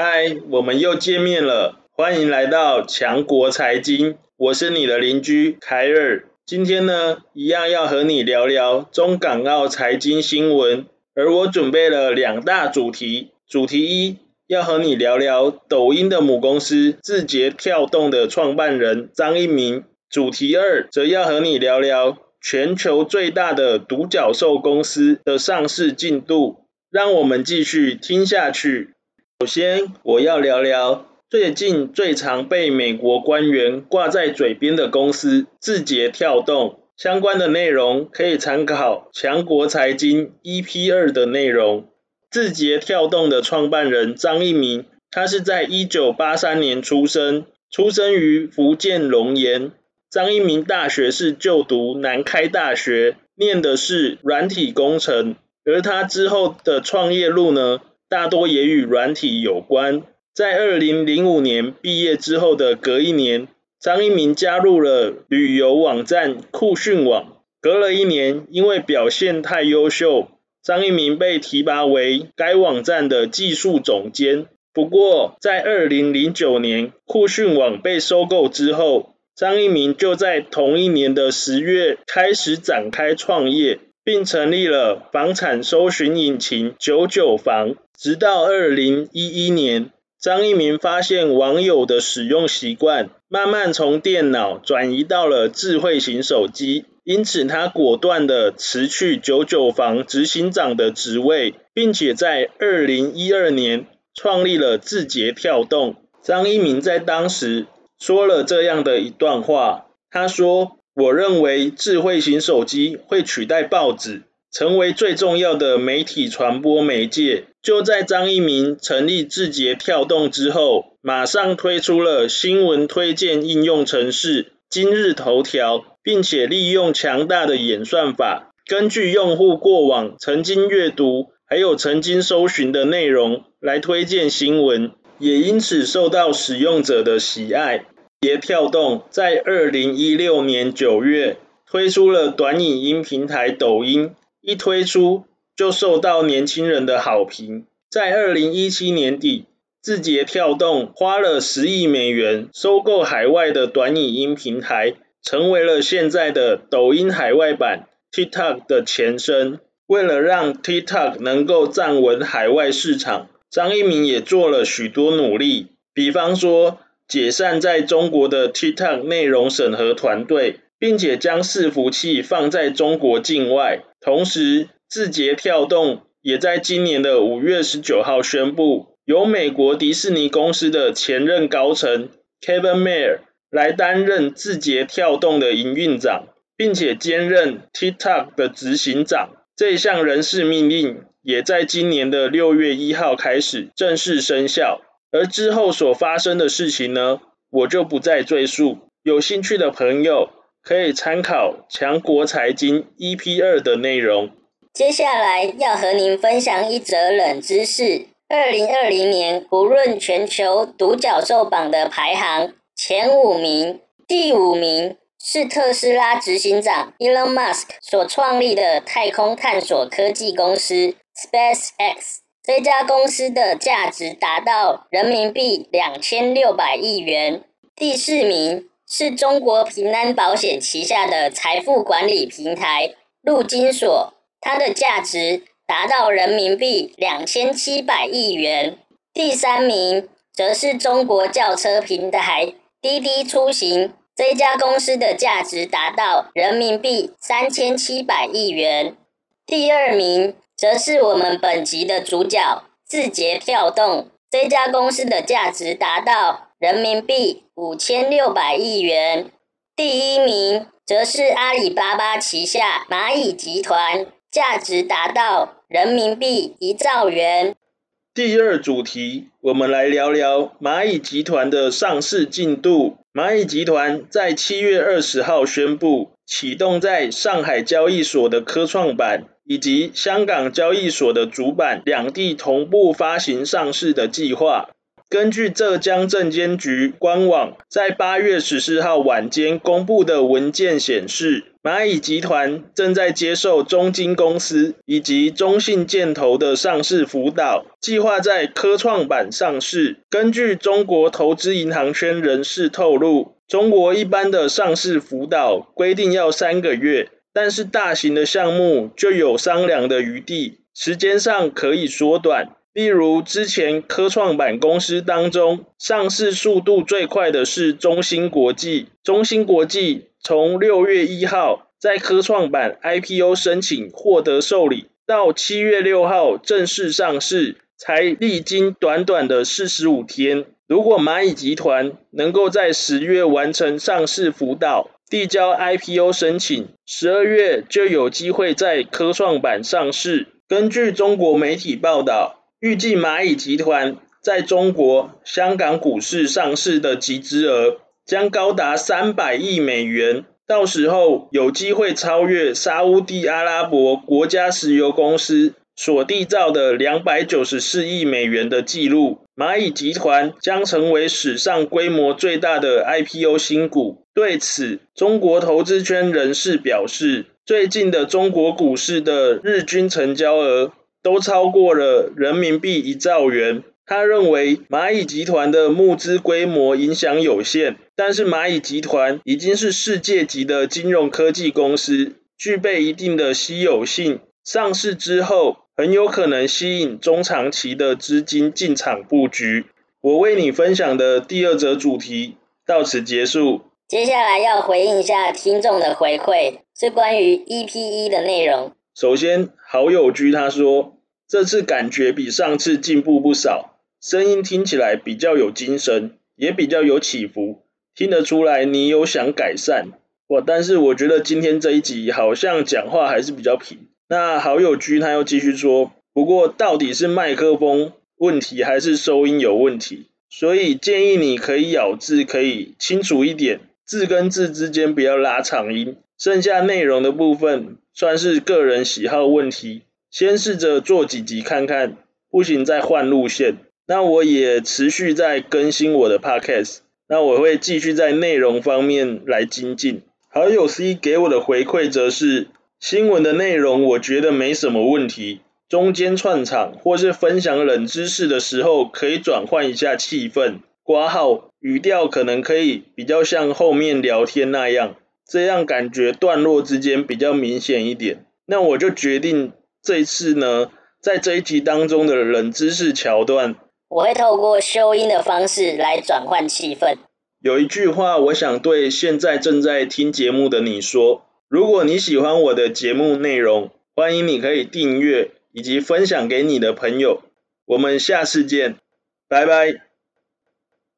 嗨，我们又见面了，欢迎来到强国财经，我是你的邻居凯尔。今天呢，一样要和你聊聊中港澳财经新闻，而我准备了两大主题。主题一，要和你聊聊抖音的母公司字节跳动的创办人张一鸣。主题二，则要和你聊聊全球最大的独角兽公司的上市进度。让我们继续听下去。首先，我要聊聊最近最常被美国官员挂在嘴边的公司——字节跳动。相关的内容可以参考强国财经 EP 二的内容。字节跳动的创办人张一鸣，他是在一九八三年出生，出生于福建龙岩。张一鸣大学是就读南开大学，念的是软体工程，而他之后的创业路呢，大多也与软体有关。在二零零五年毕业之后的隔一年，张一鸣加入了旅游网站酷讯网。隔了一年，因为表现太优秀，张一鸣被提拔为该网站的技术总监。不过，在二零零九年酷讯网被收购之后，张一鸣就在同一年的十月开始展开创业。并成立了房产搜寻引擎九九房，直到二零一一年，张一鸣发现网友的使用习惯慢慢从电脑转移到了智慧型手机，因此他果断地辞去九九房执行长的职位，并且在二零一二年创立了字节跳动。张一鸣在当时说了这样的一段话，他说。我认为智慧型手机会取代报纸，成为最重要的媒体传播媒介。就在张一鸣成立字节跳动之后，马上推出了新闻推荐应用程式今日头条，并且利用强大的演算法，根据用户过往曾经阅读还有曾经搜寻的内容来推荐新闻，也因此受到使用者的喜爱。字节跳动在二零一六年九月推出了短影音平台抖音，一推出就受到年轻人的好评。在二零一七年底，字节跳动花了十亿美元收购海外的短影音平台，成为了现在的抖音海外版 TikTok 的前身。为了让 TikTok 能够站稳海外市场，张一鸣也做了许多努力，比方说，解散在中国的 TikTok 内容审核团队，并且将伺服器放在中国境外。同时，字节跳动也在今年的五月十九号宣布，由美国迪士尼公司的前任高层 Kevin Mayer 来担任字节跳动的营运长，并且兼任 TikTok 的执行长。这项人事命令也在今年的六月一号开始正式生效。而之后所发生的事情呢，我就不再赘述。有兴趣的朋友可以参考强国财经 EP 二的内容。接下来要和您分享一则冷知识：二零二零年胡润全球独角兽榜的排行前五名，第五名是特斯拉执行长 Elon Musk 所创立的太空探索科技公司 SpaceX。这家公司的价值达到人民币两千六百亿元。第四名是中国平安保险旗下的财富管理平台陆金所，它的价值达到人民币两千七百亿元。第三名则是中国轿车平台滴滴出行，这家公司的价值达到人民币三千七百亿元。第二名。则是我们本集的主角字节跳动，这家公司的价值达到人民币五千六百亿元。第一名则是阿里巴巴旗下蚂蚁集团，价值达到人民币一兆元。第二主题，我们来聊聊蚂蚁集团的上市进度。蚂蚁集团在七月二十号宣布启动在上海交易所的科创板。以及香港交易所的主板两地同步发行上市的计划。根据浙江证监局官网在八月十四号晚间公布的文件显示，蚂蚁集团正在接受中金公司以及中信建投的上市辅导，计划在科创板上市。根据中国投资银行圈人士透露，中国一般的上市辅导规定要三个月，但是大型的项目就有商量的余地，时间上可以缩短。例如，之前科创板公司当中，上市速度最快的是中芯国际。中芯国际从六月一号在科创板 IPO 申请获得受理，到七月六号正式上市，才历经短短的四十五天。如果蚂蚁集团能够在十月完成上市辅导，递交 IPO 申请，十二月就有机会在科创板上市。根据中国媒体报道。预计蚂蚁集团在中国、香港股市上市的集资额将高达三百亿美元，到时候有机会超越沙乌地阿拉伯国家石油公司所缔造的两百九十四亿美元的纪录。蚂蚁集团将成为史上规模最大的 IPO 新股。对此，中国投资圈人士表示，最近的中国股市的日均成交额。都超过了人民币一兆元。他认为蚂蚁集团的募资规模影响有限，但是蚂蚁集团已经是世界级的金融科技公司，具备一定的稀有性。上市之后，很有可能吸引中长期的资金进场布局。我为你分享的第二则主题到此结束。接下来要回应一下听众的回馈，是关于 EP 一的内容。首先，好友居他说，这次感觉比上次进步不少，声音听起来比较有精神，也比较有起伏，听得出来你有想改善。哇，但是我觉得今天这一集好像讲话还是比较平。那好友居他又继续说，不过到底是麦克风问题还是收音有问题？所以建议你可以咬字可以清楚一点，字跟字之间不要拉长音。剩下内容的部分算是个人喜好问题，先试着做几集看看，不行再换路线。那我也持续在更新我的 podcast，那我会继续在内容方面来精进。好友 C 给我的回馈则是，新闻的内容我觉得没什么问题，中间串场或是分享冷知识的时候可以转换一下气氛，括号语调可能可以比较像后面聊天那样。这样感觉段落之间比较明显一点，那我就决定这一次呢，在这一集当中的冷知识桥段，我会透过修音的方式来转换气氛。有一句话，我想对现在正在听节目的你说：如果你喜欢我的节目内容，欢迎你可以订阅以及分享给你的朋友。我们下次见，拜拜。